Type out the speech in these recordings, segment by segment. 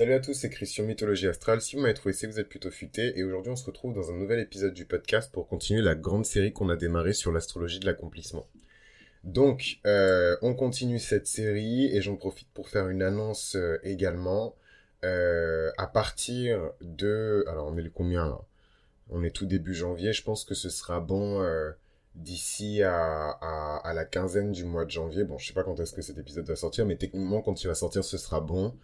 Salut à tous, c'est Christian Mythologie Astrale. Si vous m'avez trouvé, c'est que vous êtes plutôt futé. Et aujourd'hui, on se retrouve dans un nouvel épisode du podcast pour continuer la grande série qu'on a démarrée sur l'astrologie de l'accomplissement. Donc, euh, on continue cette série et j'en profite pour faire une annonce euh, également. Euh, à partir de... Alors, on est le combien là? On est tout début janvier. Je pense que ce sera bon d'ici à, la quinzaine du mois de janvier. Bon, je sais pas quand est-ce que cet épisode va sortir, mais techniquement, quand il va sortir, ce sera bon.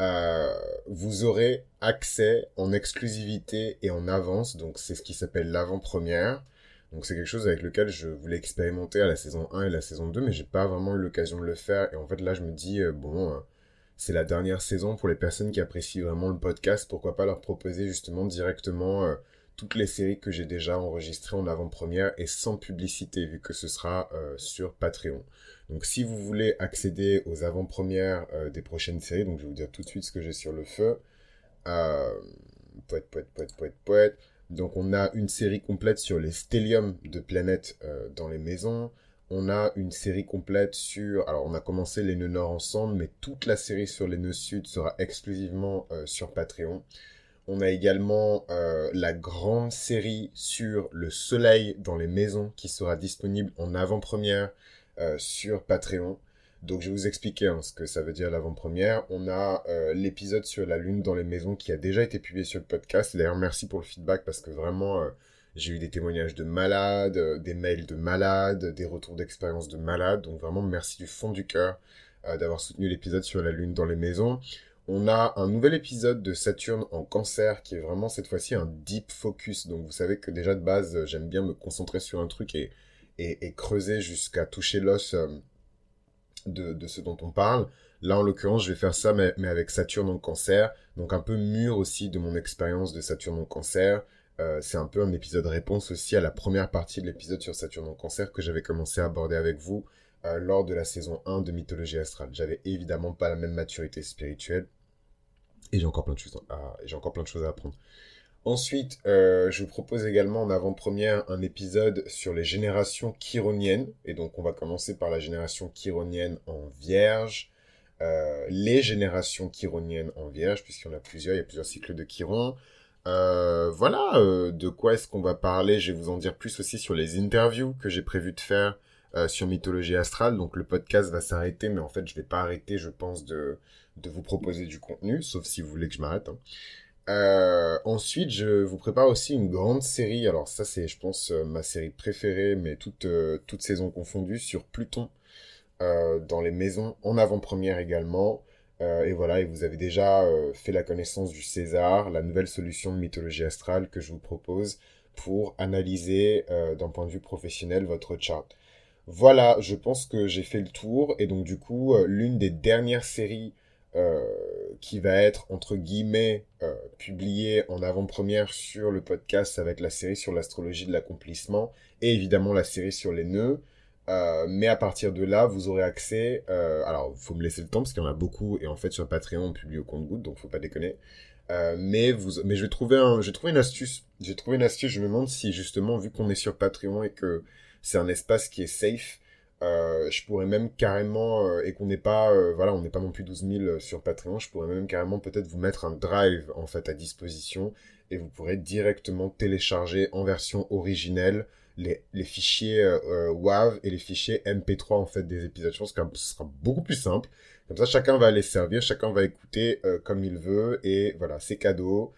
Euh, vous aurez accès en exclusivité et en avance. Donc, c'est ce qui s'appelle l'avant-première. Donc, c'est quelque chose avec lequel je voulais expérimenter à la saison 1 et la saison 2, mais j'ai pas vraiment eu l'occasion de le faire. Et en fait, là, je me dis, euh, bon, euh, c'est la dernière saison pour les personnes qui apprécient vraiment le podcast. Pourquoi pas leur proposer justement directement toutes les séries que j'ai déjà enregistrées en avant-première et sans publicité, vu que ce sera sur Patreon. Donc si vous voulez accéder aux avant-premières euh, des prochaines séries, donc je vais vous dire tout de suite ce que j'ai sur le feu. Euh, poète, poète, poète, poète, poète. Donc on a une série complète sur les stelliums de planètes euh, dans les maisons. On a une série complète sur... Alors on a commencé les nœuds nord ensemble, mais toute la série sur les nœuds sud sera exclusivement euh, sur Patreon. On a également la grande série sur le soleil dans les maisons qui sera disponible en avant-première sur Patreon. Donc je vais vous expliquer hein, ce que ça veut dire l'avant-première. On a euh, l'épisode sur la lune dans les maisons qui a déjà été publié sur le podcast. D'ailleurs merci pour le feedback parce que vraiment euh, j'ai eu des témoignages de malades, des mails de malades, des retours d'expérience de malades. Donc vraiment merci du fond du cœur d'avoir soutenu l'épisode sur la lune dans les maisons. On a un nouvel épisode de Saturne en cancer qui est vraiment cette fois-ci un deep focus. Donc vous savez que déjà de base j'aime bien me concentrer sur un truc et et, creuser jusqu'à toucher l'os euh, de, ce dont on parle. Là, en l'occurrence, je vais faire ça, mais, mais, avec Saturne en cancer, donc un peu mûr aussi de mon expérience de Saturne en cancer. Euh, c'est un peu un épisode réponse aussi à la première partie de l'épisode sur Saturne en cancer que j'avais commencé à aborder avec vous euh, lors de la saison 1 de Mythologie astrale. J'avais évidemment pas la même maturité spirituelle et j'ai encore plein de choses à, j'ai encore plein de choses à apprendre. Ensuite, euh, je vous propose également en avant-première un épisode sur les générations chironiennes. Et donc, on va commencer par la génération chironienne en vierge. Euh, les générations chironiennes en vierge, puisqu'il y en a plusieurs, il y a plusieurs cycles de chiron. Euh, voilà, de quoi est-ce qu'on va parler? Je vais vous en dire plus aussi sur les interviews que j'ai prévu de faire sur Mythologie Astrale. Donc, le podcast va s'arrêter, mais en fait, je vais pas arrêter, je pense, de, de vous proposer du contenu, sauf si vous voulez que je m'arrête. Hein. Euh, ensuite, je vous prépare aussi une grande série. Alors ça, c'est, je pense, euh, ma série préférée, mais toute, euh, toute saison confondue, sur Pluton, dans les maisons, en avant-première également. et voilà, et vous avez déjà fait la connaissance du César, la nouvelle solution de mythologie astrale que je vous propose pour analyser d'un point de vue professionnel votre chart. Voilà, je pense que j'ai fait le tour, et donc du coup, l'une des dernières séries euh, qui va être entre guillemets euh, publié en avant-première sur le podcast. Ça va être la série sur l'astrologie de l'accomplissement et évidemment la série sur les nœuds. Euh, mais à partir de là, vous aurez accès. Alors, faut me laisser le temps parce qu'il y en a beaucoup et en fait sur Patreon on publie au compte-goutte, donc faut pas déconner. Mais vous, mais je vais trouver un, je vais trouver une astuce. J'ai trouvé une astuce. Je me demande si justement, vu qu'on est sur Patreon et que c'est un espace qui est safe, euh, je pourrais même carrément, euh, et qu'on n'est pas, euh, voilà, on n'est pas non plus 12 000 sur Patreon, je pourrais même carrément peut-être vous mettre un drive en fait à disposition et vous pourrez directement télécharger en version originelle les, les fichiers WAV et les fichiers MP3 en fait des épisodes. Je pense que ce sera beaucoup plus simple. Comme ça, chacun va aller servir, chacun va écouter comme il veut et voilà, c'est cadeau.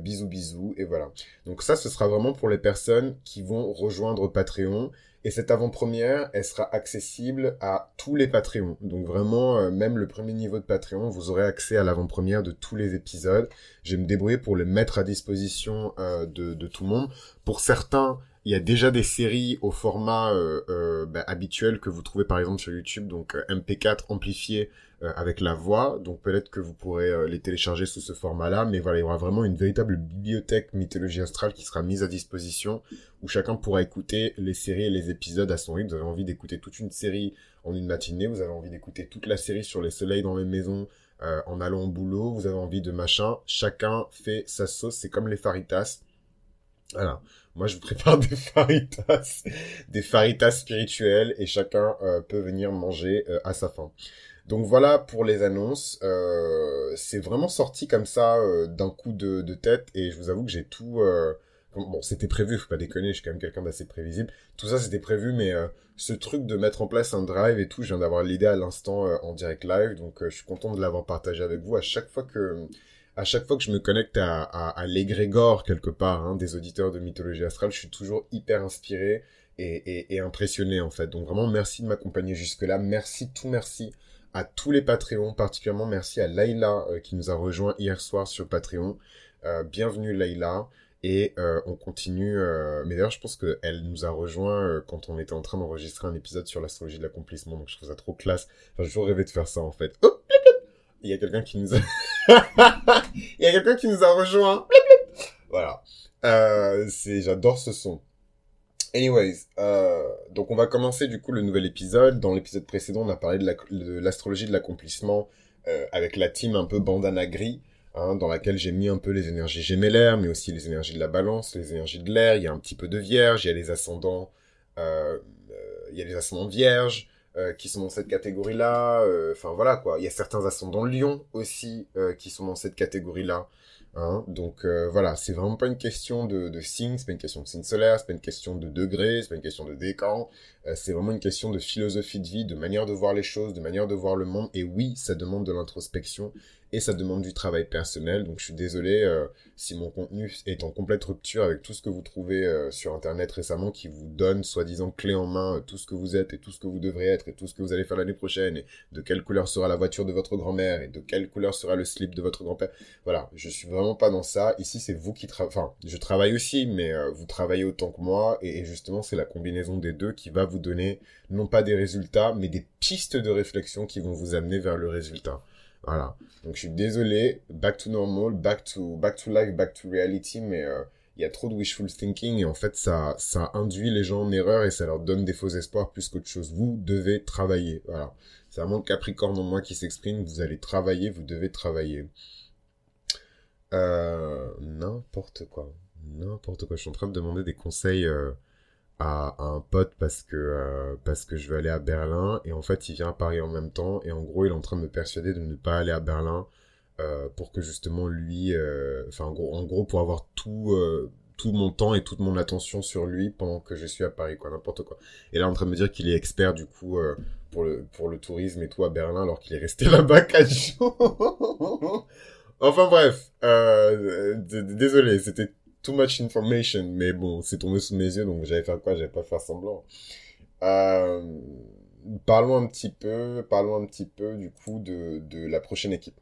bisous bisous et voilà. Donc ça, ce sera vraiment pour les personnes qui vont rejoindre Patreon et cette avant-première, elle sera accessible à tous les Patreons. Donc vraiment, euh, même le premier niveau de Patreon, vous aurez accès à l'avant-première de tous les épisodes. Je vais me débrouiller pour les mettre à disposition euh, de, tout le monde. Pour certains, il y a déjà des séries au format euh, bah, habituel que vous trouvez par exemple sur YouTube, donc MP4 amplifié avec la voix. Donc peut-être que vous pourrez euh, les télécharger sous ce format-là. Mais voilà, il y aura vraiment une véritable bibliothèque mythologie astrale qui sera mise à disposition où chacun pourra écouter les séries et les épisodes à son rythme. Vous avez envie d'écouter toute une série en une matinée, vous avez envie d'écouter toute la série sur les soleils dans les maisons euh, en allant au boulot, vous avez envie de machin. Chacun fait sa sauce, c'est comme les faritas. Voilà. Moi, je vous prépare des faritas, des faritas spirituels et chacun peut venir manger à sa faim. Donc voilà pour les annonces. Euh, c'est vraiment sorti comme ça euh, d'un coup de, tête et je vous avoue que j'ai tout. Euh, bon, c'était prévu, faut pas déconner, je suis quand même quelqu'un d'assez prévisible. Tout ça c'était prévu, mais ce truc de mettre en place un drive et tout, je viens d'avoir l'idée à l'instant en direct live, donc je suis content de l'avoir partagé avec vous. À chaque fois que à chaque fois que je me connecte à, à, quelque part hein, des auditeurs de mythologie astrale, je suis toujours hyper inspiré et, et, et impressionné en fait. Donc vraiment merci de m'accompagner jusque là, merci tout merci à tous les Patreons, particulièrement merci à Layla euh, qui nous a rejoint hier soir sur Patreon. Euh, bienvenue Layla. Et euh, on continue. Mais d'ailleurs, je pense qu'elle nous a rejoint quand on était en train d'enregistrer un épisode sur l'astrologie de l'accomplissement. Donc je trouve ça trop classe. Enfin, j'ai toujours rêvé de faire ça en fait. Oh, Il y a quelqu'un qui nous a... Il y a quelqu'un qui nous a rejoint. Voilà. c'est, j'adore ce son. Anyways, euh, donc on va commencer du coup le nouvel épisode. Dans l'épisode précédent, on a parlé de l'astrologie de l'accomplissement euh, avec la team un peu bandana gris, hein, dans laquelle j'ai mis un peu les énergies gémellaires, mais aussi les énergies de la balance, les énergies de l'air. Il y a un petit peu de vierge, il y a les ascendants, euh, il y a les ascendants vierges qui sont dans cette catégorie-là. Enfin voilà quoi. Il y a certains ascendants lion aussi qui sont dans cette catégorie-là. Hein, donc euh, voilà, c'est vraiment pas une question de, de signe, c'est pas une question de signe solaire, c'est pas une question de degré, c'est pas une question de décan, euh, c'est vraiment une question de philosophie de vie, de manière de voir les choses, de manière de voir le monde. Et oui, ça demande de l'introspection, et ça demande du travail personnel. Donc je suis désolé euh, si mon contenu est en complète rupture avec tout ce que vous trouvez euh, sur Internet récemment qui vous donne soi-disant clé en main euh, tout ce que vous êtes et tout ce que vous devrez être et tout ce que vous allez faire l'année prochaine et de quelle couleur sera la voiture de votre grand-mère et de quelle couleur sera le slip de votre grand-père. Voilà, je suis vraiment pas dans ça. Ici, c'est vous qui travaillez. Enfin, je travaille aussi, mais vous travaillez autant que moi et, et justement, c'est la combinaison des deux qui va vous donner non pas des résultats, mais des pistes de réflexion qui vont vous amener vers le résultat. Voilà. Donc je suis désolé, back to normal, back to, back to life, back to reality, mais euh, il y a trop de wishful thinking et en fait ça, ça induit les gens en erreur et ça leur donne des faux espoirs plus qu'autre chose. Vous devez travailler. Voilà. C'est vraiment le Capricorne en moi qui s'exprime. Vous allez travailler, vous devez travailler. Euh, n'importe quoi. N'importe quoi. Je suis en train de demander des conseils euh, à, un pote parce que euh, parce que je veux aller à Berlin. Et en fait il vient à Paris en même temps. Et en gros il est en train de me persuader de ne pas aller à Berlin euh, pour que justement lui euh, enfin en gros en gros pour avoir tout tout mon temps et toute mon attention sur lui pendant que je suis à Paris quoi n'importe quoi. Et là en train de me dire qu'il est expert du coup pour le pour le tourisme et tout à Berlin alors qu'il est resté là-bas quatre jours. Enfin bref désolé c'était too much information, mais bon, c'est tombé sous mes yeux, donc j'allais faire quoi? J'allais pas faire semblant. Euh, parlons un petit peu, parlons un petit peu du coup de, de la prochaine équipe.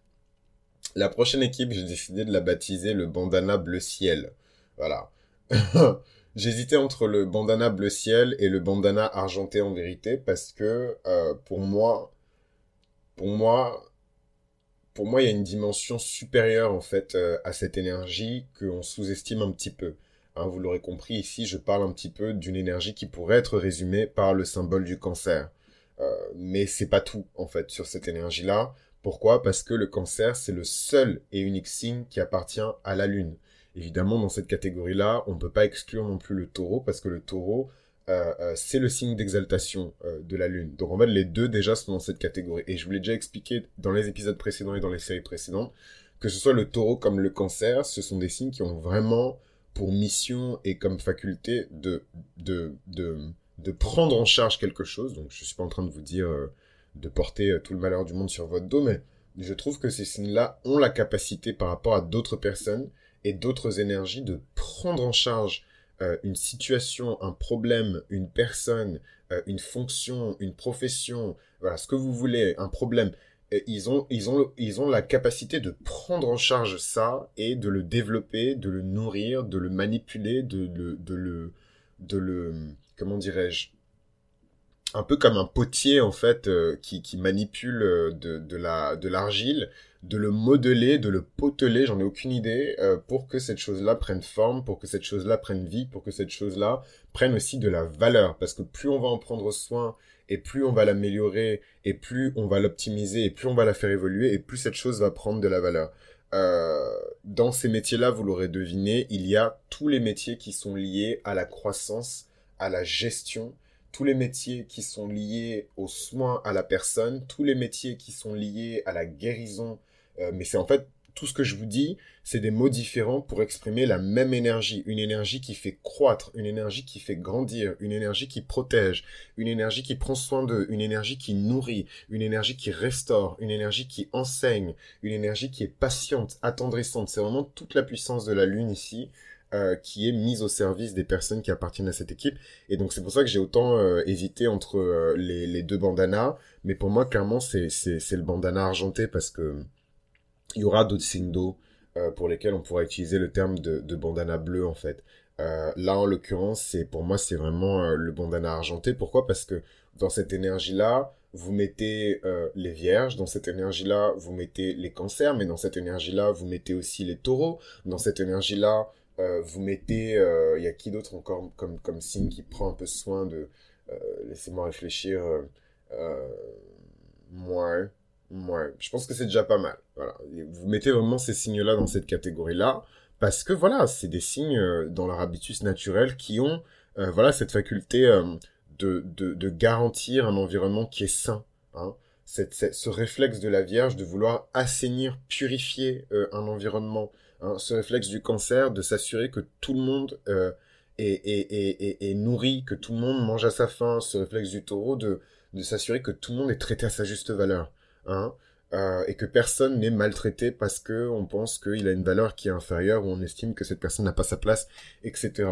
La prochaine équipe, j'ai décidé de la baptiser le bandana bleu ciel. Voilà. J'hésitais entre le bandana bleu ciel et le bandana argenté en vérité parce que euh, pour moi, pour moi, pour moi, il y a une dimension supérieure en fait euh, à cette énergie qu'on sous-estime un petit peu. Hein, vous l'aurez compris ici, je parle un petit peu d'une énergie qui pourrait être résumée par le symbole du cancer. Euh, mais c'est pas tout en fait sur cette énergie-là. Pourquoi? Parce que le cancer, c'est le seul et unique signe qui appartient à la Lune. Évidemment, dans cette catégorie-là, on ne peut pas exclure non plus le taureau, parce que le taureau, c'est le signe d'exaltation euh, de la Lune. Donc en fait, les deux déjà sont dans cette catégorie. Et je vous l'ai déjà expliqué dans les épisodes précédents et dans les séries précédentes, que ce soit le taureau comme le cancer, ce sont des signes qui ont vraiment pour mission et comme faculté de, de, de, de prendre en charge quelque chose. Donc je suis pas en train de vous dire de porter tout le malheur du monde sur votre dos, mais je trouve que ces signes-là ont la capacité par rapport à d'autres personnes et d'autres énergies de prendre en charge euh, une situation, un problème, une personne, euh, une fonction, une profession, voilà, ce que vous voulez, un problème, ils ont, ils ont, ils ont la capacité de prendre en charge ça et de le développer, de le nourrir, de le manipuler, de de le, de le, comment dirais-je, un peu comme un potier en fait euh, qui, qui manipule de, de la de l'argile de le modeler, de le poteler, j'en ai aucune idée, euh, pour que cette chose-là prenne forme, pour que cette chose-là prenne vie, pour que cette chose-là prenne aussi de la valeur. Parce que plus on va en prendre soin, et plus on va l'améliorer, et plus on va l'optimiser, et plus on va la faire évoluer, et plus cette chose va prendre de la valeur. Euh, dans ces métiers-là, vous l'aurez deviné, il y a tous les métiers qui sont liés à la croissance, à la gestion, tous les métiers qui sont liés aux soins à la personne, tous les métiers qui sont liés à la guérison. Euh, mais c'est en fait tout ce que je vous dis, c'est des mots différents pour exprimer la même énergie. Une énergie qui fait croître, une énergie qui fait grandir, une énergie qui protège, une énergie qui prend soin d'eux, une énergie qui nourrit, une énergie qui restaure, une énergie qui enseigne, une énergie qui est patiente, attendrissante. C'est vraiment toute la puissance de la lune ici. Euh, qui est mise au service des personnes qui appartiennent à cette équipe. Et donc c'est pour ça que j'ai autant euh, hésité entre euh, les, deux bandanas. Mais pour moi, clairement, c'est le bandana argenté parce que il y aura d'autres signes d'eau pour lesquels on pourra utiliser le terme de, bandana bleu en fait. là, en l'occurrence, pour moi, c'est vraiment le bandana argenté. Pourquoi? Parce que dans cette énergie-là, vous mettez les vierges, dans cette énergie-là, vous mettez les cancers, mais dans cette énergie-là, vous mettez aussi les taureaux, dans cette énergie-là, euh, vous mettez, il euh, y a qui d'autre encore comme, comme signe qui prend un peu soin de... Euh, laissez-moi réfléchir. moi, moi, je pense que c'est déjà pas mal. Voilà. Vous mettez vraiment ces signes-là dans cette catégorie-là, parce que voilà, c'est des signes dans leur habitus naturel qui ont voilà cette faculté de, de, de, garantir un environnement qui est sain. Hein. Cette, ce réflexe de la Vierge de vouloir assainir, purifier un environnement, Hein, ce réflexe du cancer de s'assurer que tout le monde euh, est, nourri, que tout le monde mange à sa faim, ce réflexe du taureau de, de s'assurer que tout le monde est traité à sa juste valeur. Hein, euh, et que personne n'est maltraité parce que on pense qu'il a une valeur qui est inférieure ou on estime que cette personne n'a pas sa place, etc.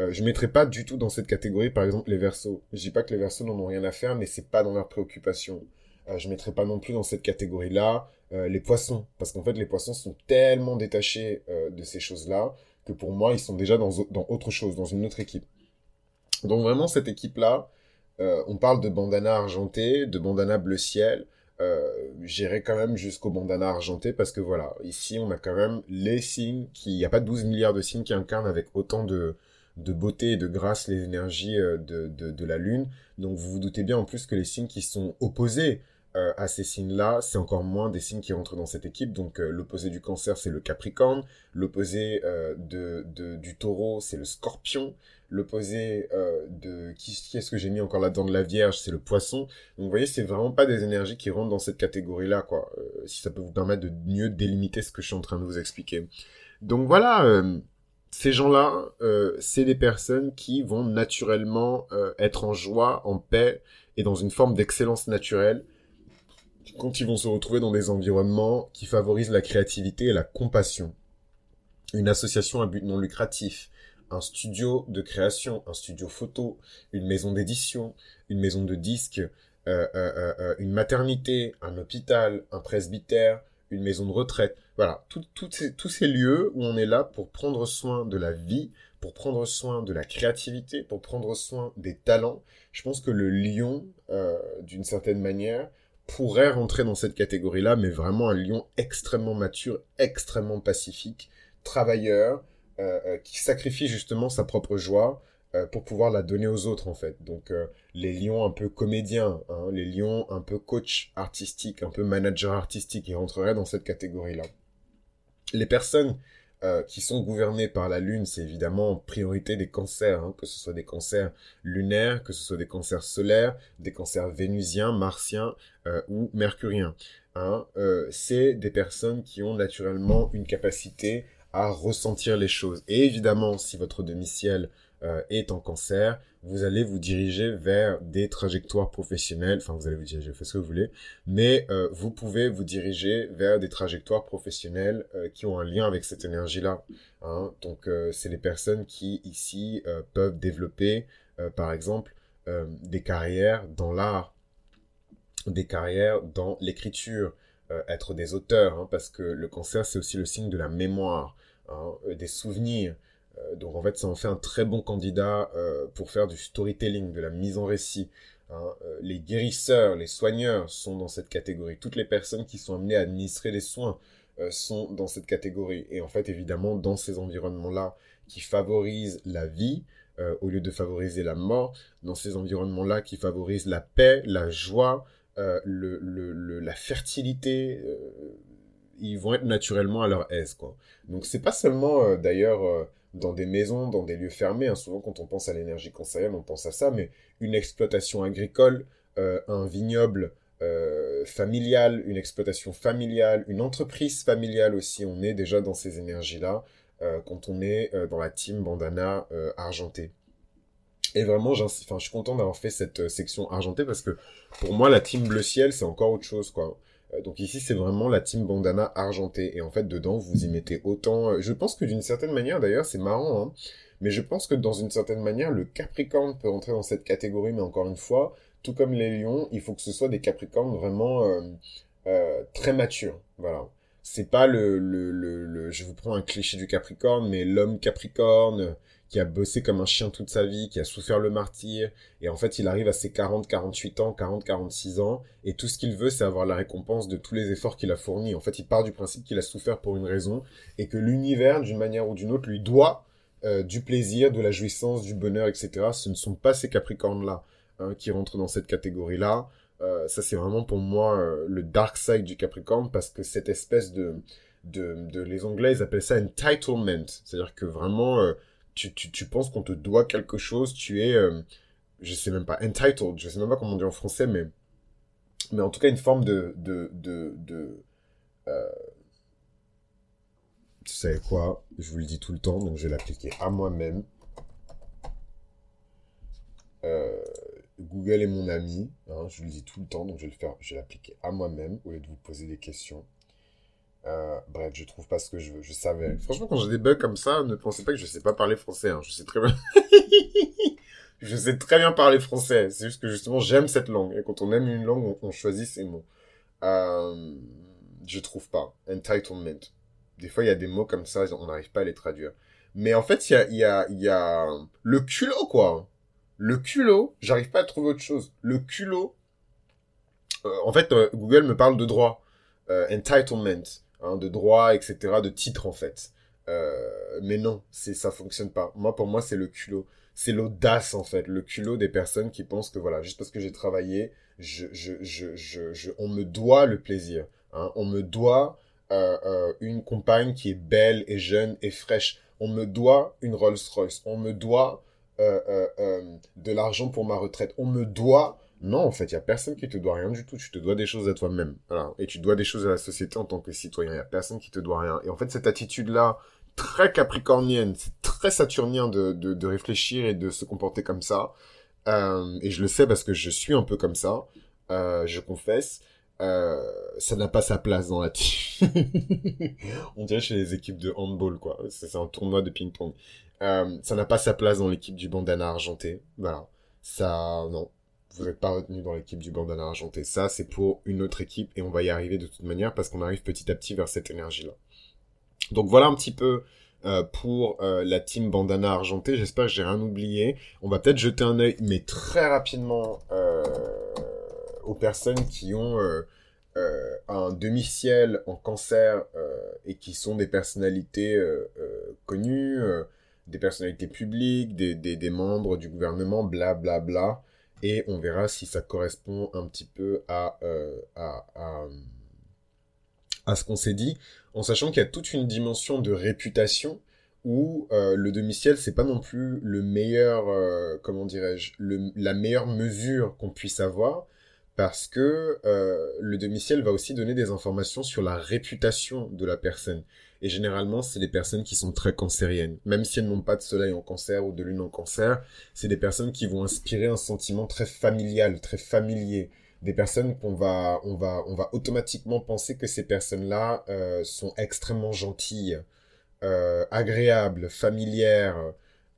Euh, je mettrai pas du tout dans cette catégorie, par exemple, les versos. Je dis pas que les versos n'en ont rien à faire, mais c'est pas dans leurs préoccupations. Euh, je mettrai pas non plus dans cette catégorie-là euh, les poissons, parce qu'en fait les poissons sont tellement détachés euh, de ces choses-là que pour moi ils sont déjà dans, dans autre chose, dans une autre équipe. Donc vraiment cette équipe-là, euh, on parle de bandana argenté, de bandana bleu ciel. J'irai quand même jusqu'au bandana argenté parce que voilà, ici on a quand même les signes qui, il n'y a pas 12 milliards de signes qui incarnent avec autant de, de beauté et de grâce les énergies de, de, de la lune. Donc vous vous doutez bien en plus que les signes qui sont opposés euh, à ces signes-là, c'est encore moins des signes qui rentrent dans cette équipe. Donc euh, l'opposé du cancer, c'est le capricorne. L'opposé euh, de, du taureau, c'est le scorpion. L'opposé de... Qui, est-ce que j'ai mis encore là-dedans de la vierge? C'est le poisson. Donc vous voyez, c'est vraiment pas des énergies qui rentrent dans cette catégorie-là, quoi. si ça peut vous permettre de mieux délimiter ce que je suis en train de vous expliquer. Donc voilà ces gens-là, c'est des personnes qui vont naturellement être en joie, en paix et dans une forme d'excellence naturelle quand ils vont se retrouver dans des environnements qui favorisent la créativité et la compassion. Une association à but non lucratif, un studio de création, un studio photo, une maison d'édition, une maison de disques, euh, euh, euh, une maternité, un hôpital, un presbytère, une maison de retraite. Voilà, tous ces lieux où on est là pour prendre soin de la vie, pour prendre soin de la créativité, pour prendre soin des talents. Je pense que le lion, d'une certaine manière, pourrait rentrer dans cette catégorie-là, mais vraiment un lion extrêmement mature, extrêmement pacifique, travailleur, euh, euh, qui sacrifie justement sa propre joie euh, pour pouvoir la donner aux autres en fait. Donc les lions un peu comédiens, hein, les lions un peu coach artistique, un peu manager artistique, ils rentreraient dans cette catégorie-là. Les personnes euh, qui sont gouvernés par la Lune, c'est évidemment en priorité des cancers, hein, que ce soit des cancers lunaires, que ce soit des cancers solaires, des cancers vénusiens, martiens euh, ou mercuriens. Hein. Euh, c'est des personnes qui ont naturellement une capacité à ressentir les choses. Et évidemment, si votre demi-ciel euh, est en cancer, vous allez vous diriger vers des trajectoires professionnelles, enfin vous allez vous diriger, faites ce que vous voulez, mais euh, vous pouvez vous diriger vers des trajectoires professionnelles euh, qui ont un lien avec cette énergie-là. Hein. Donc c'est les personnes qui ici peuvent développer, par exemple, des carrières dans l'art, des carrières dans l'écriture, être des auteurs, hein, parce que le cancer c'est aussi le signe de la mémoire, hein, des souvenirs. Euh, donc en fait, ça en fait un très bon candidat euh, pour faire du storytelling, de la mise en récit. Hein. Euh, les guérisseurs, les soigneurs sont dans cette catégorie. Toutes les personnes qui sont amenées à administrer les soins sont dans cette catégorie. Et en fait, évidemment, dans ces environnements-là qui favorisent la vie, au lieu de favoriser la mort, dans ces environnements-là qui favorisent la paix, la joie, le, le, la fertilité, ils vont être naturellement à leur aise. Quoi. Donc c'est pas seulement d'ailleurs dans des maisons, dans des lieux fermés. Hein. Souvent, quand on pense à l'énergie cancérienne, on pense à ça, mais une exploitation agricole, euh, un vignoble euh, familial, une exploitation familiale, une entreprise familiale aussi, on est déjà dans ces énergies-là euh, quand on est dans la team bandana argentée. Et vraiment, je suis content d'avoir fait cette section argentée parce que pour moi, la team bleu ciel, c'est encore autre chose, quoi. Euh, donc ici, c'est vraiment la team bandana argentée. Et en fait, dedans, vous y mettez autant... Euh, je pense que d'une certaine manière, d'ailleurs, c'est marrant, hein, mais je pense que dans une certaine manière, le Capricorne peut entrer dans cette catégorie, mais encore une fois, tout comme les lions, il faut que ce soit des Capricornes vraiment euh, très matures. Voilà. C'est pas le, le, le, le, Je vous prends un cliché du Capricorne, mais l'homme Capricorne qui a bossé comme un chien toute sa vie, qui a souffert le martyr, et en fait il arrive à ses 40, 48 ans, 40, 46 ans, et tout ce qu'il veut c'est avoir la récompense de tous les efforts qu'il a fournis. En fait il part du principe qu'il a souffert pour une raison, et que l'univers d'une manière ou d'une autre lui doit euh, du plaisir, de la jouissance, du bonheur, etc. Ce ne sont pas ces Capricornes-là hein, qui rentrent dans cette catégorie-là. Euh, ça c'est vraiment pour moi euh, le dark side du Capricorne, parce que cette espèce de... De, de les Anglais ils appellent ça entitlement, c'est-à-dire que vraiment tu, tu, tu penses qu'on te doit quelque chose, tu es, euh, je sais même pas, entitled, je sais même pas comment on dit en français, mais, mais en tout cas une forme de, de, de, de euh, tu sais quoi, je vous le dis tout le temps, donc je vais l'appliquer à moi-même. Euh, Google est mon ami, hein, je vous le dis tout le temps, donc je vais le faire, je vais l'appliquer à moi-même au lieu de vous poser des questions. Euh, bref, je trouve pas ce que je veux. Je savais. Franchement, quand j'ai des bugs comme ça, ne pensez pas que je sais pas parler français. Hein. Je sais très bien. je sais très bien parler français. C'est juste que justement, j'aime cette langue. Et quand on aime une langue, on, choisit ses mots. Euh, je trouve pas. Entitlement. Des fois, il y a des mots comme ça, on n'arrive pas à les traduire. Mais en fait, il y a, y, y a le culot, quoi. Le culot, j'arrive pas à trouver autre chose. Le culot. Euh, en fait, Google me parle de droit. Entitlement. Hein, de droit, etc., de titre en fait. Euh, mais non, c'est ça fonctionne pas. Moi, pour moi, c'est le culot. C'est l'audace en fait, le culot des personnes qui pensent que voilà, juste parce que j'ai travaillé, je, je, je, je, on me doit le plaisir. Hein. On me doit euh, euh, une compagne qui est belle et jeune et fraîche. On me doit une Rolls Royce. On me doit de l'argent pour ma retraite. On me doit non, en fait, il y a personne qui te doit rien du tout. Tu te dois des choses à toi-même. Voilà. Et tu dois des choses à la société en tant que citoyen. Il y a personne qui te doit rien. Et en fait, cette attitude-là, très capricornienne, c'est très saturnien de, de, de, réfléchir et de se comporter comme ça. Euh, et je le sais parce que je suis un peu comme ça. Euh, je confesse. Euh, ça n'a pas sa place dans la. On dirait chez les équipes de handball, quoi. C'est un tournoi de ping-pong. Ça n'a pas sa place dans l'équipe du bandana argenté. Voilà. Ça, non vous n'êtes pas retenu dans l'équipe du bandana argenté. Ça, c'est pour une autre équipe et on va y arriver de toute manière parce qu'on arrive petit à petit vers cette énergie-là. Donc voilà un petit peu euh, pour euh, la team bandana argenté. J'espère que j'ai rien oublié. On va peut-être jeter un œil, mais très rapidement, euh, aux personnes qui ont un demi-ciel en cancer et qui sont des personnalités connues, des personnalités publiques, des, membres du gouvernement, bla bla bla et on verra si ça correspond un petit peu à, euh, à, à, ce qu'on s'est dit, en sachant qu'il y a toute une dimension de réputation où euh, le demi-ciel, c'est pas non plus le meilleur, euh, comment dirais-je, la meilleure mesure qu'on puisse avoir, parce que le demi-ciel va aussi donner des informations sur la réputation de la personne. Et généralement, c'est des personnes qui sont très cancériennes. Même si elles n'ont pas de soleil en cancer ou de lune en cancer, c'est des personnes qui vont inspirer un sentiment très familial, très familier. Des personnes qu'on va, on va, on va automatiquement penser que ces personnes-là euh, sont extrêmement gentilles, euh, agréables, familières,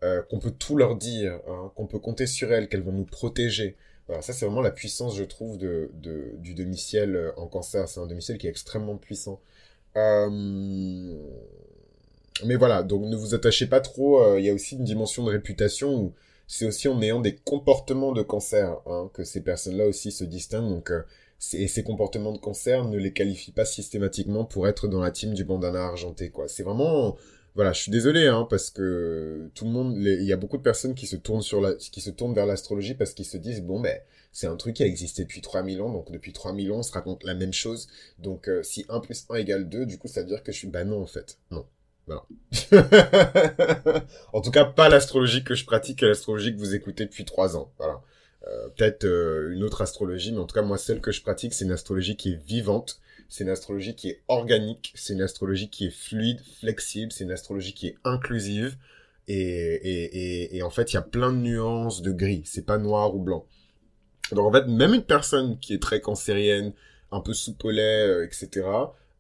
euh, qu'on peut tout leur dire, hein, qu'on peut compter sur elles, qu'elles vont nous protéger. Voilà, ça c'est vraiment la puissance, je trouve, de, du demi-ciel en cancer. C'est un demi-ciel qui est extrêmement puissant. Euh, mais voilà, donc ne vous attachez pas trop. Euh, il y a aussi une dimension de réputation où c'est aussi en ayant des comportements de cancer hein, que ces personnes-là aussi se distinguent. Donc, euh, et ces comportements de cancer ne les qualifient pas systématiquement pour être dans la team du bandana argenté. quoi. C'est vraiment voilà, je suis désolé hein, parce que tout le monde, il y a beaucoup de personnes qui se tournent sur la, qui se tournent vers l'astrologie parce qu'ils se disent bon ben c'est un truc qui a existé depuis 3000 ans, donc depuis 3000 ans on se raconte la même chose. Donc euh, si 1 plus 1 égale 2, du coup ça veut dire que je suis bah non en fait, non, Voilà. en tout cas, pas l'astrologie que je pratique l'astrologie que vous écoutez depuis trois ans. Voilà. Euh, peut-être euh, une autre astrologie, mais en tout cas, moi, celle que je pratique, c'est une astrologie qui est vivante, c'est une astrologie qui est organique, c'est une astrologie qui est fluide, flexible, c'est une astrologie qui est inclusive, et, et, et, en fait, il y a plein de nuances de gris, c'est pas noir ou blanc. Donc en fait, même une personne qui est très cancérienne, un peu soupolée, euh, etc.,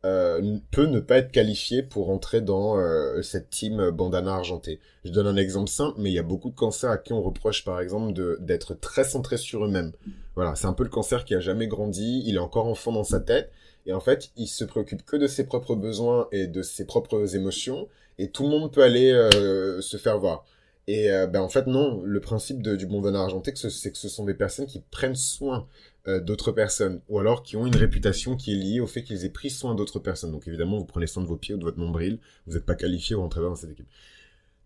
euh, peut ne pas être qualifiée pour entrer dans euh, cette team bandana argentée. Je donne un exemple simple, mais il y a beaucoup de cancers à qui on reproche par exemple d'être très centré sur eux-mêmes. Voilà, c'est un peu le cancer qui a jamais grandi, il est encore enfant dans sa tête, et en fait, il se préoccupe que de ses propres besoins et de ses propres émotions, et tout le monde peut aller euh, se faire voir. Et euh, ben en fait non, le principe du bandana argenté, c'est que ce sont des personnes qui prennent soin euh, d'autres personnes, ou alors qui ont une réputation qui est liée au fait qu'ils aient pris soin d'autres personnes. Donc évidemment, vous prenez soin de vos pieds ou de votre nombril, vous n'êtes pas qualifié ou rentrez dans cette équipe.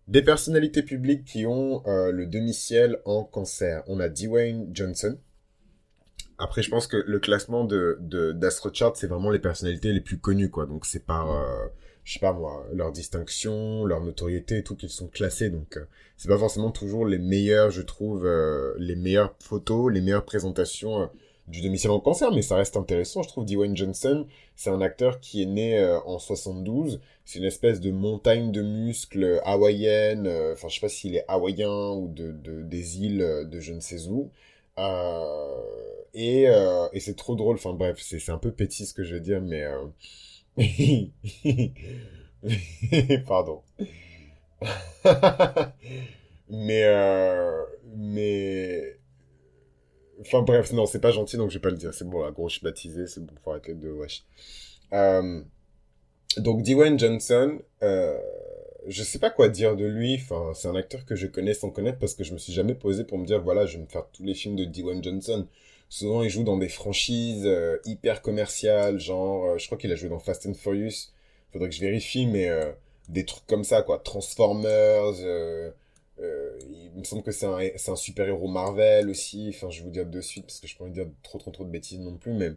Des personnalités publiques qui ont le demi-ciel en cancer. On a Dwayne Johnson. Après, je pense que le classement de d'AstroChart, c'est vraiment les personnalités les plus connues, quoi. Donc c'est par je sais pas moi, leur distinction, leur notoriété et tout qu'ils sont classés. Donc euh, c'est pas forcément toujours les meilleurs, je trouve, euh, les meilleures photos, les meilleures présentations euh, du domicile en cancer, mais ça reste intéressant. Je trouve Dwayne Johnson, c'est un acteur qui est né en 72. C'est une espèce de montagne de muscles hawaïenne. Enfin, je sais pas s'il est hawaïen ou de, de des îles de je ne sais où. Et et c'est trop drôle. Enfin bref, c'est un peu petit ce que je veux dire, mais Pardon. mais, euh, mais, enfin bref, non, c'est pas gentil, donc je vais pas le dire. C'est bon, la gros, je suis baptisé, c'est bon, faut arrêter de wesh. Euh, donc Dwayne Johnson, euh, je sais pas quoi dire de lui. Enfin, c'est un acteur que je connais sans connaître parce que je me suis jamais posé pour me dire voilà, je vais me faire tous les films de Dwayne Johnson. Souvent, il joue dans des franchises euh, hyper commerciales, genre, euh, je crois qu'il a joué dans Fast and Furious. Faudrait que je vérifie, mais euh, des trucs comme ça, quoi. Transformers. il me semble que c'est un, un super héros Marvel aussi. Enfin, je vais vous dire de suite parce que je peux pas dire trop trop trop de bêtises non plus, mais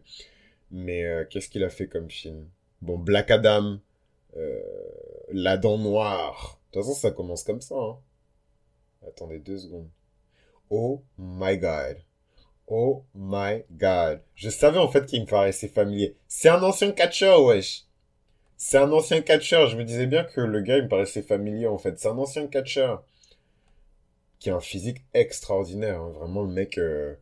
mais qu'est-ce qu'il a fait comme film? Bon, Black Adam, La Dent Noire. De toute façon, ça commence comme ça. Hein. Attendez deux secondes. Oh my god. Oh my god. Je savais en fait qu'il me paraissait familier. C'est un ancien catcheur, wesh. C'est un ancien catcheur. Je me disais bien que le gars, il me paraissait familier en fait. C'est un ancien catcheur. Qui a un physique extraordinaire. Hein. Vraiment, le mec, euh,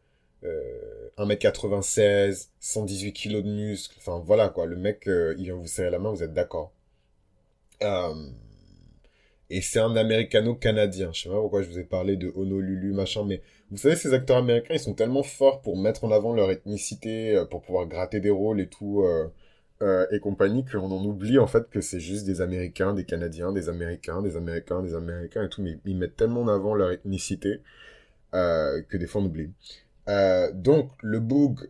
euh, 1m96, 118 kg de muscles. Enfin, voilà quoi. Le mec, euh, il vient vous serrer la main, vous êtes d'accord. Euh, et c'est un américano-canadien. Je sais pas pourquoi je vous ai parlé de Honolulu, machin, mais vous savez, ces acteurs américains, ils sont tellement forts pour mettre en avant leur ethnicité, euh, pour pouvoir gratter des rôles et tout, euh, et compagnie, qu'on en oublie en fait que c'est juste des Américains, des Canadiens, des Américains, des Américains, des Américains et tout, mais ils mettent tellement en avant leur ethnicité que des fois on oublie. Donc le Boog,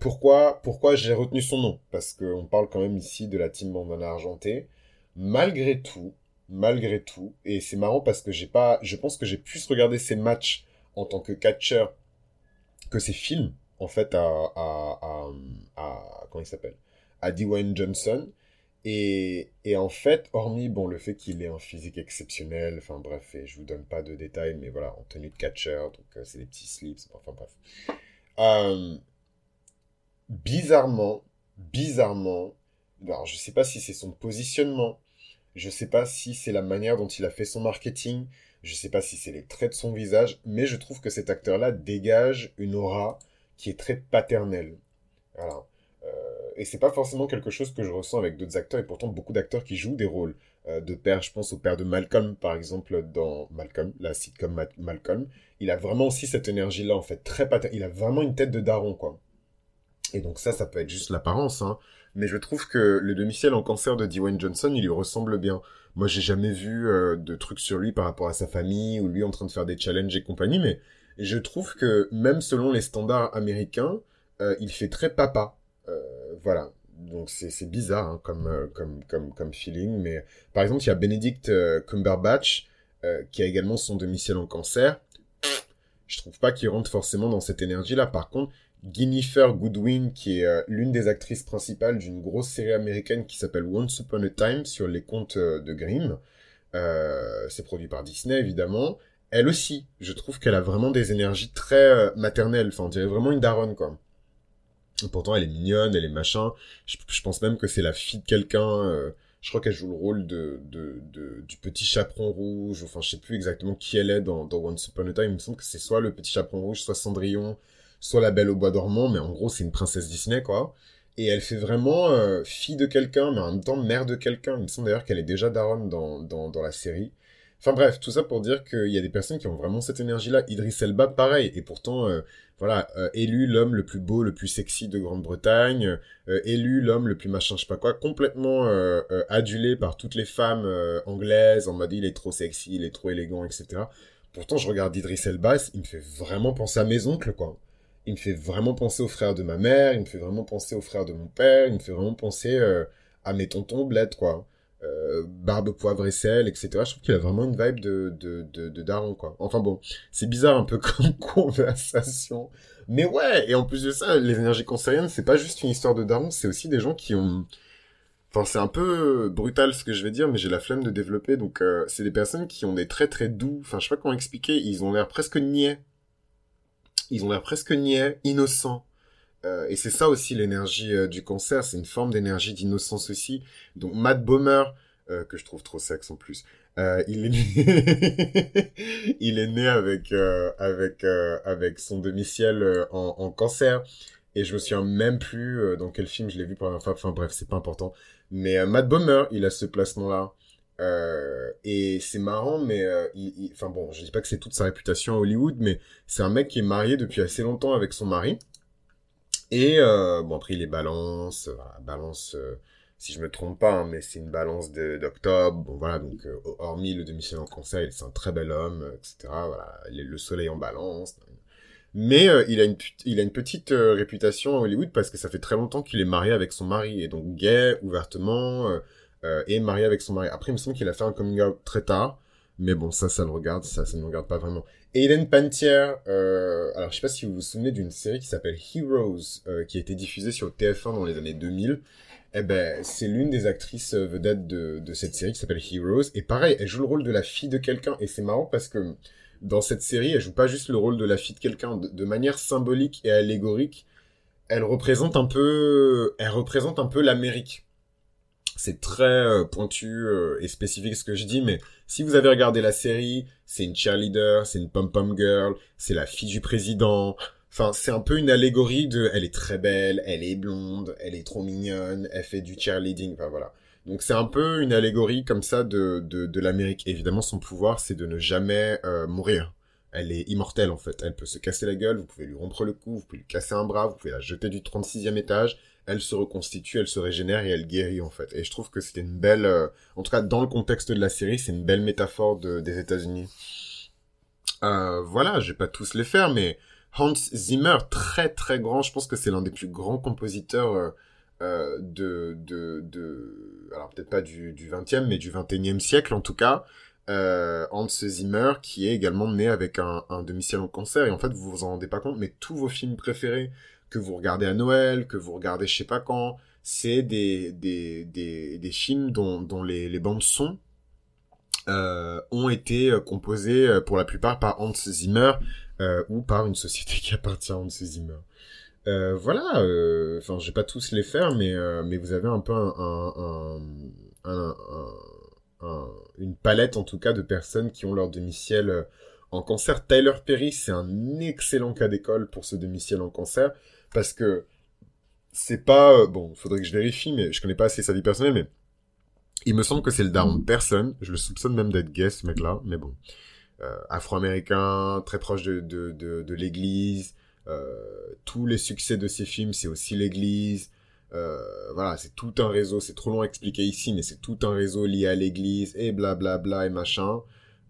pourquoi, pourquoi j'ai retenu son nom? Parce qu'on parle quand même ici de la team Bandana Argentée. Malgré tout, malgré tout. Et c'est marrant parce que j'ai pas, je pense que j'ai plus regardé ces matchs en tant que catcher que ces films, en fait, à, à, à, à comment il s'appelle? À Dwayne Johnson. Et, et en fait, hormis, bon, le fait qu'il ait un physique exceptionnel, enfin bref, et je vous donne pas de détails, mais voilà, en tenue de catcher, donc euh, c'est des petits slips, enfin bref. Euh, bizarrement, bizarrement, alors je sais pas si c'est son positionnement, je sais pas si c'est la manière dont il a fait son marketing. Je sais pas si c'est les traits de son visage. Mais je trouve que cet acteur-là dégage une aura qui est très paternelle. Voilà. Euh, et c'est pas forcément quelque chose que je ressens avec d'autres acteurs. Et pourtant, beaucoup d'acteurs qui jouent des rôles euh, de père. Je pense au père de Malcolm, par exemple, dans Malcolm, la sitcom Malcolm. Il a vraiment aussi cette énergie-là, en fait. Très paternelle. Il a vraiment une tête de daron, quoi. Et donc ça, ça peut être juste l'apparence, hein mais je trouve que le demi-ciel en cancer de Dwayne Johnson, il lui ressemble bien. Moi, j'ai jamais vu euh, de trucs sur lui par rapport à sa famille ou lui en train de faire des challenges et compagnie, mais je trouve que même selon les standards américains, euh, il fait très papa. Euh, voilà. Donc c'est bizarre hein, comme, comme, comme, comme feeling, mais par exemple, il y a Benedict Cumberbatch qui a également son demi-ciel en cancer. Je trouve pas qu'il rentre forcément dans cette énergie-là. Par contre, Guinevere Goodwin, qui est l'une des actrices principales d'une grosse série américaine qui s'appelle Once Upon a Time sur les contes de Grimm. c'est produit par Disney, évidemment. Elle aussi, je trouve qu'elle a vraiment des énergies très maternelles. Enfin, on dirait vraiment une daronne, quoi. Pourtant, elle est mignonne, elle est machin. Je, pense même que c'est la fille de quelqu'un. Euh, je crois qu'elle joue le rôle de, de, de, du petit chaperon rouge. Enfin, je sais plus exactement qui elle est dans, dans Once Upon a Time. Il me semble que c'est soit le petit chaperon rouge, soit Cendrillon, soit la Belle au bois dormant. Mais en gros, c'est une princesse Disney, quoi. Et elle fait vraiment euh, fille de quelqu'un, mais en même temps mère de quelqu'un. Il me semble d'ailleurs qu'elle est déjà daronne dans, dans, dans la série. Enfin bref, tout ça pour dire qu'il y a des personnes qui ont vraiment cette énergie-là. Idris Elba, pareil. Et pourtant, euh, voilà, euh, élu l'homme le plus beau, le plus sexy de Grande-Bretagne, élu l'homme le plus machin, je sais pas quoi, complètement adulé par toutes les femmes anglaises, en mode il est trop sexy, il est trop élégant, etc. Pourtant, je regarde Idris Elba, il me fait vraiment penser à mes oncles, quoi. Il me fait vraiment penser aux frères de ma mère, il me fait vraiment penser aux frères de mon père, il me fait vraiment penser à mes tontons bled, quoi. Euh, barbe poivre et sel, etc. Je trouve qu'il a vraiment une vibe de, de, de, de daron, quoi. Enfin bon, c'est bizarre un peu comme conversation. Mais ouais, et en plus de ça, les énergies cancériennes, c'est pas juste une histoire de daron, c'est aussi des gens qui ont... Enfin, c'est un peu brutal ce que je vais dire, mais j'ai la flemme de développer. Donc, euh, c'est des personnes qui ont des traits très doux. Enfin, je sais pas comment expliquer. Ils ont l'air presque niais. Ils ont l'air presque niais, innocents. Euh, et c'est ça aussi l'énergie euh, du cancer, c'est une forme d'énergie d'innocence aussi. Donc Matt Bomer, euh, que je trouve trop sexe en plus, il est né, avec avec son domicile en, en, cancer. Et je me souviens même plus dans quel film je l'ai vu pour la dernière fois. Enfin bref, c'est pas important. Mais Matt Bomer, il a ce placement-là. Et c'est marrant, mais il, enfin bon, je dis pas que c'est toute sa réputation à Hollywood, mais c'est un mec qui est marié depuis assez longtemps avec son mari. Et euh, bon après il est balance, balance euh, si je me trompe pas, hein, mais c'est une balance d'octobre. Bon voilà donc euh, hormis le demi-ciel en conseil, c'est un très bel homme, etc. Voilà, il est le soleil en balance. Mais euh, il a une il a une petite réputation à Hollywood parce que ça fait très longtemps qu'il est marié avec son mari et donc gay ouvertement et marié avec son mari. Après il me semble qu'il a fait un coming out très tard. Mais bon, ça, ça le regarde, ça, ça ne regarde pas vraiment. Aiden Pantier, euh, alors je sais pas si vous vous souvenez d'une série qui s'appelle Heroes, euh, qui a été diffusée sur TF1 dans les années 2000. Eh ben, c'est l'une des actrices euh, vedettes de, de cette série qui s'appelle Heroes. Et pareil, elle joue le rôle de la fille de quelqu'un. Et c'est marrant parce que dans cette série, elle joue pas juste le rôle de la fille de quelqu'un. De, de manière symbolique et allégorique, elle représente un peu, elle représente un peu l'Amérique c'est très euh, pointu euh, et spécifique ce que je dis, mais si vous avez regardé la série, c'est une cheerleader, c'est une pom-pom girl, c'est la fille du président. Enfin, c'est un peu une allégorie de, elle est très belle, elle est blonde, elle est trop mignonne, elle fait du cheerleading, enfin voilà. Donc c'est un peu une allégorie comme ça de, de, de l'Amérique. Évidemment, son pouvoir, c'est de ne jamais euh, mourir. Elle est immortelle en fait. Elle peut se casser la gueule, vous pouvez lui rompre le cou, vous pouvez lui casser un bras, vous pouvez la jeter du 36e étage elle se reconstitue, elle se régénère et elle guérit en fait. Et je trouve que c'était une belle, euh, en tout cas dans le contexte de la série, c'est une belle métaphore des États-Unis. Euh, voilà, je vais pas tous les faire, mais Hans Zimmer, très très grand, je pense que c'est l'un des plus grands compositeurs euh, de, de, de, alors peut-être pas du, du 20e, mais du 21e siècle en tout cas. Hans Zimmer, qui est également né avec un, un demi-ciel en cancer, et en fait vous vous en rendez pas compte, mais tous vos films préférés, que vous regardez à Noël, que vous regardez je sais pas quand, c'est des, des, des, des films dont, dont les, bandes son euh, ont été euh, composées euh, pour la plupart par Hans Zimmer ou par une société qui appartient à Hans Zimmer. Voilà, enfin je vais pas tous les faire, mais, mais vous avez un peu un, un, un, un, une palette en tout cas de personnes qui ont leur demi-ciel en cancer. Tyler Perry, c'est un excellent cas d'école pour ce demi-ciel en cancer parce que c'est pas euh, bon faudrait que je vérifie mais je connais pas assez sa vie personnelle mais il me semble que c'est le daron de personne. Je le soupçonne même d'être gay ce mec là mais bon. Euh, afro-américain très proche de de de, l'église. Euh, tous les succès de ses films c'est aussi l'église. Voilà c'est tout un réseau c'est trop long à expliquer ici mais c'est tout un réseau lié à l'église et blablabla bla, bla, et machin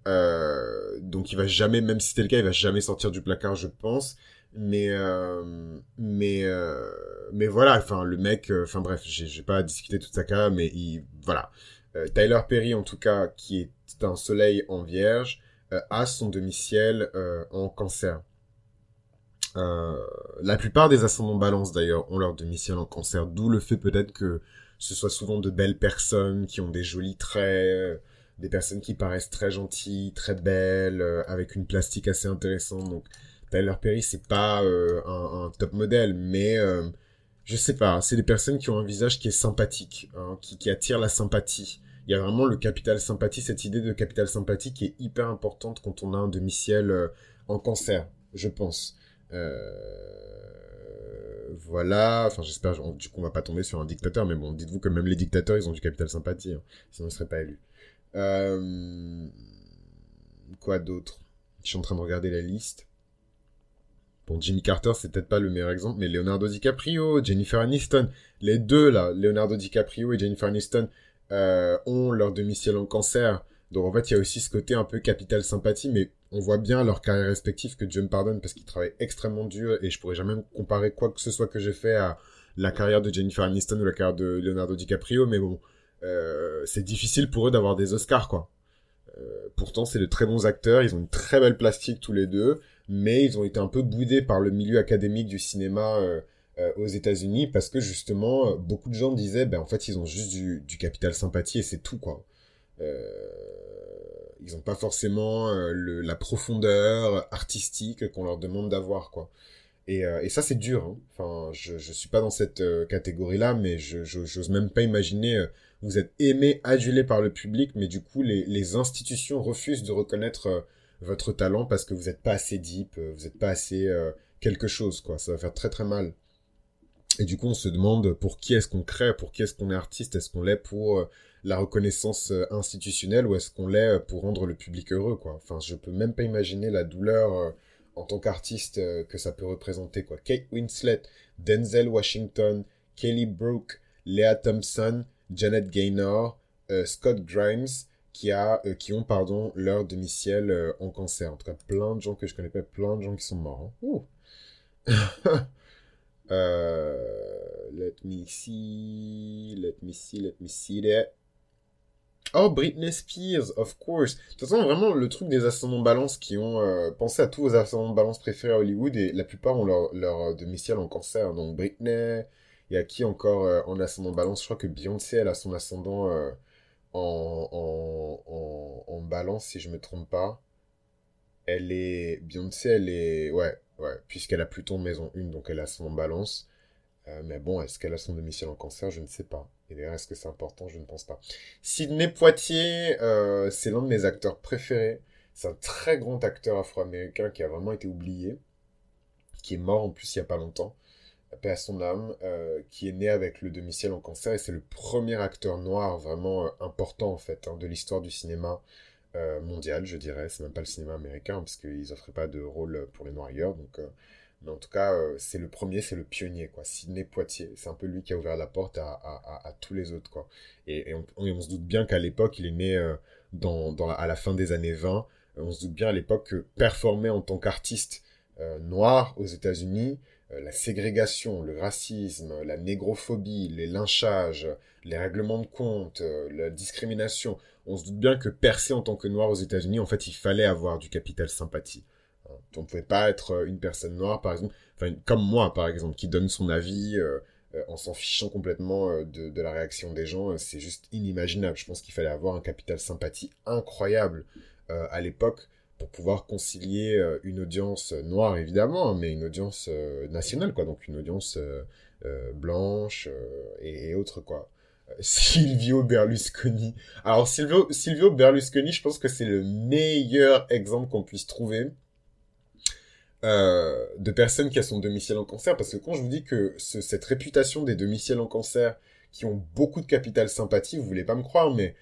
euh, donc il va jamais même si c'était le cas il va jamais sortir du placard je pense. Mais euh, mais euh, mais voilà enfin le mec enfin bref j'ai pas discuté toute sa carrière mais il voilà. Tyler Perry en tout cas qui est un soleil en vierge a son demi-ciel en cancer. La plupart des ascendants balance d'ailleurs ont leur demi-ciel en cancer, d'où le fait peut-être que ce soit souvent de belles personnes qui ont des jolis traits, des personnes qui paraissent très gentilles, très belles, euh, avec une plastique assez intéressante. Donc Tyler Perry, c'est pas euh, un, top modèle, mais euh, je sais pas, c'est des personnes qui ont un visage qui est sympathique, hein, qui, qui attire la sympathie. Il y a vraiment le capital sympathie, cette idée de capital sympathie qui est hyper importante quand on a un demi-ciel en cancer, je pense. Euh, voilà, enfin j'espère, du coup on va pas tomber sur un dictateur, mais bon, dites-vous que même les dictateurs, ils ont du capital sympathie, hein, sinon ils seraient pas élus. Euh... Quoi d'autre? Je suis en train de regarder la liste. Bon, Jimmy Carter, c'est peut-être pas le meilleur exemple, mais Leonardo DiCaprio, Jennifer Aniston, les deux là, Leonardo DiCaprio et Jennifer Aniston, euh, ont leur demi-ciel en cancer. Donc en fait, il y a aussi ce côté un peu capital sympathie, mais on voit bien leur carrière respective que Dieu me pardonne parce qu'ils travaillent extrêmement dur et je pourrais jamais comparer quoi que ce soit que j'ai fait à la carrière de Jennifer Aniston ou la carrière de Leonardo DiCaprio, mais bon, euh, c'est difficile pour eux d'avoir des Oscars, quoi. Euh, pourtant, c'est de très bons acteurs, ils ont une très belle plastique tous les deux, mais ils ont été un peu boudés par le milieu académique du cinéma euh, aux États-Unis parce que justement, beaucoup de gens disaient, ben en fait, ils ont juste du, capital sympathie et c'est tout, quoi. ils n'ont pas forcément la profondeur artistique qu'on leur demande d'avoir, quoi. Et, ça, c'est dur. Hein. Enfin, je, je suis pas dans cette catégorie-là, mais je j'ose même pas imaginer vous êtes aimé, adulé par le public, mais du coup, les, institutions refusent de reconnaître euh, votre talent parce que vous n'êtes pas assez deep, euh, vous n'êtes pas assez euh, quelque chose, quoi. Ça va faire très très mal. Et du coup, on se demande pour qui est-ce qu'on crée, pour qui est-ce qu'on est artiste, est-ce qu'on l'est pour la reconnaissance institutionnelle ou est-ce qu'on l'est pour rendre le public heureux, quoi? Enfin, je peux même pas imaginer la douleur en tant qu'artiste que ça peut représenter, quoi. Kate Winslet, Denzel Washington, Kelly Brook, Leah Thompson, Janet Gaynor, euh, Scott Grimes, qui, a, euh, qui ont pardon, leur demi-ciel euh, en cancer. En tout cas, plein de gens que je connais pas, plein de gens qui sont morts. Hein. let me see, let me see, let me see that. Oh, Britney Spears, of course. De toute façon, vraiment, le truc des ascendants balance qui ont pensé à tous vos ascendants balance préférés à Hollywood et la plupart ont leur, leur demi-ciel en cancer. Donc, Britney, il y a qui encore euh, en ascendant balance Je crois que Beyoncé, elle a son ascendant euh, en, balance, si je me trompe pas. Elle est... Beyoncé, elle est... Ouais, ouais, puisqu'elle a Pluton maison 1, donc elle a son balance. Euh, mais bon, est-ce qu'elle a son domicile en cancer? Je ne sais pas. Et d'ailleurs, est-ce que c'est important? Je ne pense pas. Sidney Poitier, c'est l'un de mes acteurs préférés. C'est un très grand acteur afro-américain qui a vraiment été oublié, qui est mort en plus il n'y a pas longtemps paix à son âme, euh, qui est né avec le demi-ciel en cancer, et c'est le premier acteur noir vraiment euh, important, en fait, hein, de l'histoire du cinéma euh, mondial, je dirais. C'est même pas le cinéma américain, parce qu'ils offraient pas de rôle pour les noirs ailleurs, donc... mais en tout cas, c'est le premier, c'est le pionnier, quoi. Sidney Poitier, c'est un peu lui qui a ouvert la porte à, tous les autres, quoi. Et, on, se doute bien qu'à l'époque, il est né à la fin des années 20. On se doute bien à l'époque que performer en tant qu'artiste noir aux États-Unis, la ségrégation, le racisme, la négrophobie, les lynchages, les règlements de compte, euh, la discrimination. On se doute bien que percer en tant que noir aux États-Unis, en fait, il fallait avoir du capital sympathie. Hein. On ne pouvait pas être euh, une personne noire, par exemple, enfin, comme moi, par exemple, qui donne son avis en s'en fichant complètement de, de, la réaction des gens. C'est juste inimaginable. Je pense qu'il fallait avoir un capital sympathie incroyable à l'époque pour pouvoir concilier euh, une audience noire évidemment, hein, mais une audience euh, nationale quoi, donc une audience euh, blanche et, autres quoi. Silvio Berlusconi. Alors Silvio, Silvio Berlusconi, je pense que c'est le meilleur exemple qu'on puisse trouver de personnes qui a son domicile en cancer, parce que quand je vous dis que cette réputation des domiciles en cancer qui ont beaucoup de capital sympathie, vous voulez pas me croire, mais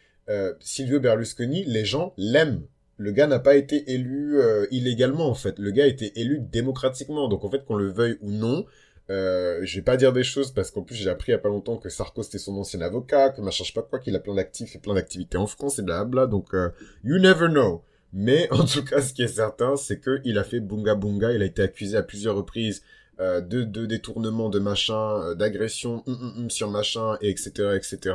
Silvio Berlusconi, les gens l'aiment le gars n'a pas été élu euh, illégalement en fait. Le gars a été élu démocratiquement. Donc en fait, qu'on le veuille ou non, euh, je vais pas dire des choses parce qu'en plus j'ai appris il y a pas longtemps que Sarko c'était son ancien avocat, que machin je pas quoi, qu'il a plein d'actifs et plein d'activités en France et blabla. Donc euh, you never know. Mais en tout cas, ce qui est certain, c'est que il a fait bunga bunga. Il a été accusé à plusieurs reprises euh, de, de détournement de machin, euh, d'agression hum, hum, hum, sur machin, et etc., etc.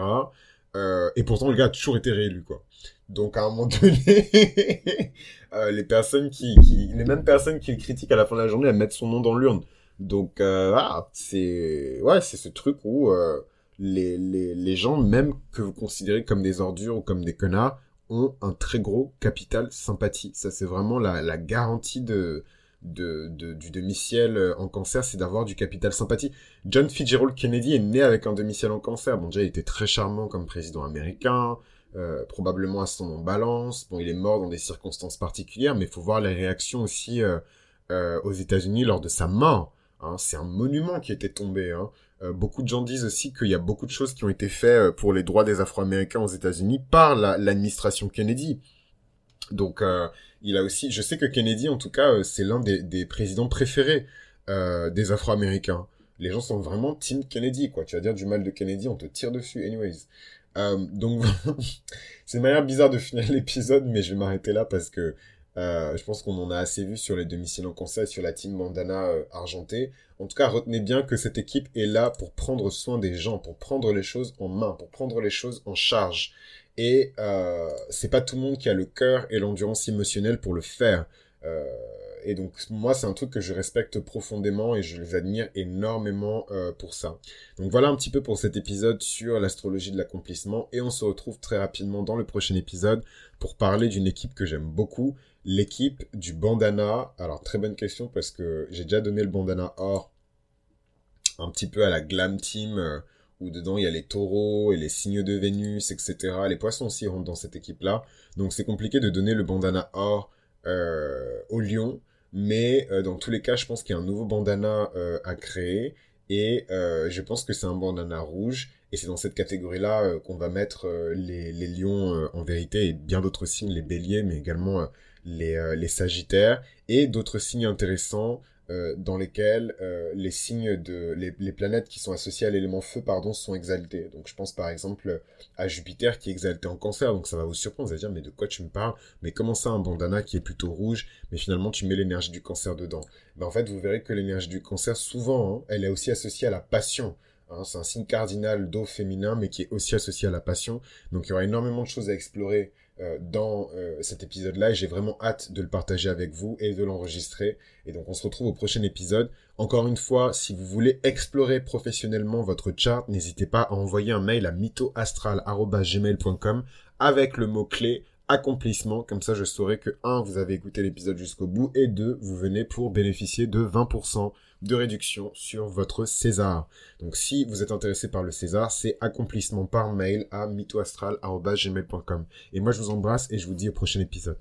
Euh, et pourtant, le gars a toujours été réélu, quoi. Donc, à un moment donné, euh, les personnes qui, les mêmes personnes qui le critiquent à la fin de la journée, elles mettent son nom dans l'urne. Donc, euh, c'est, ouais, c'est ce truc où euh, les, les, les gens, même que vous considérez comme des ordures ou comme des connards, ont un très gros capital sympathie. Ça, c'est vraiment la, la garantie de, de, de, du demi-ciel euh, en cancer, c'est d'avoir du capital sympathie. John Fitzgerald Kennedy est né avec un demi-ciel en cancer. Bon, déjà, il était très charmant comme président américain, euh, probablement à son nom balance. Bon, il est mort dans des circonstances particulières, mais il faut voir les réactions aussi euh, euh, aux États-Unis lors de sa mort. Hein. C'est un monument qui était tombé. Hein. Euh, beaucoup de gens disent aussi qu'il y a beaucoup de choses qui ont été faites pour les droits des Afro-Américains aux États-Unis par l'administration Kennedy. Donc, euh, il a aussi, je sais que Kennedy, en tout cas, euh, c'est l'un des, présidents préférés euh, des Afro-Américains. Les gens sont vraiment Team Kennedy, quoi. Tu vas dire du mal de Kennedy, on te tire dessus, anyways. Euh, donc, c'est une manière bizarre de finir l'épisode, mais je vais m'arrêter là parce que euh, je pense qu'on en a assez vu sur les demi-ciels en conseil, sur la team Bandana euh, argentée. En tout cas, retenez bien que cette équipe est là pour prendre soin des gens, pour prendre les choses en main, pour prendre les choses en charge. Et c'est pas tout le monde qui a le cœur et l'endurance émotionnelle pour le faire. Et donc moi c'est un truc que je respecte profondément et je les admire énormément euh, pour ça. Donc voilà un petit peu pour cet épisode sur l'astrologie de l'accomplissement et on se retrouve très rapidement dans le prochain épisode pour parler d'une équipe que j'aime beaucoup, l'équipe du bandana. Alors très bonne question parce que j'ai déjà donné le bandana or un petit peu à la glam team euh, où dedans il y a les taureaux et les signes de Vénus, etc. Les poissons aussi rentrent dans cette équipe-là. Donc c'est compliqué de donner le bandana or euh, au lion. Mais euh, dans tous les cas, je pense qu'il y a un nouveau bandana euh, à créer. Et euh, je pense que c'est un bandana rouge. Et c'est dans cette catégorie-là qu'on va mettre les, les lions en vérité et bien d'autres signes, les béliers, mais également les, les sagittaires. Et d'autres signes intéressants euh, dans lesquels euh, les signes de les, les, planètes qui sont associées à l'élément feu pardon sont exaltées. Donc je pense par exemple à Jupiter qui est exalté en cancer, donc ça va vous surprendre, vous allez dire mais de quoi tu me parles? Mais comment ça un bandana qui est plutôt rouge, mais finalement tu mets l'énergie du cancer dedans? Ben, En fait vous verrez que l'énergie du cancer souvent hein, elle est aussi associée à la passion. Hein, c'est un signe cardinal d'eau féminin mais qui est aussi associé à la passion. Donc il y aura énormément de choses à explorer euh, dans euh, cet épisode-là et j'ai vraiment hâte de le partager avec vous et de l'enregistrer. Et donc on se retrouve au prochain épisode. Encore une fois, si vous voulez explorer professionnellement votre chart, n'hésitez pas à envoyer un mail à mythoastral.gmail.com avec le mot-clé accomplissement. Comme ça, je saurai que 1, vous avez écouté l'épisode jusqu'au bout et 2, vous venez pour bénéficier de 20% de réduction sur votre César. Donc si vous êtes intéressé par le César, c'est accomplissement par mail à mythoastral.gmail.com. Et moi je vous embrasse et je vous dis au prochain épisode.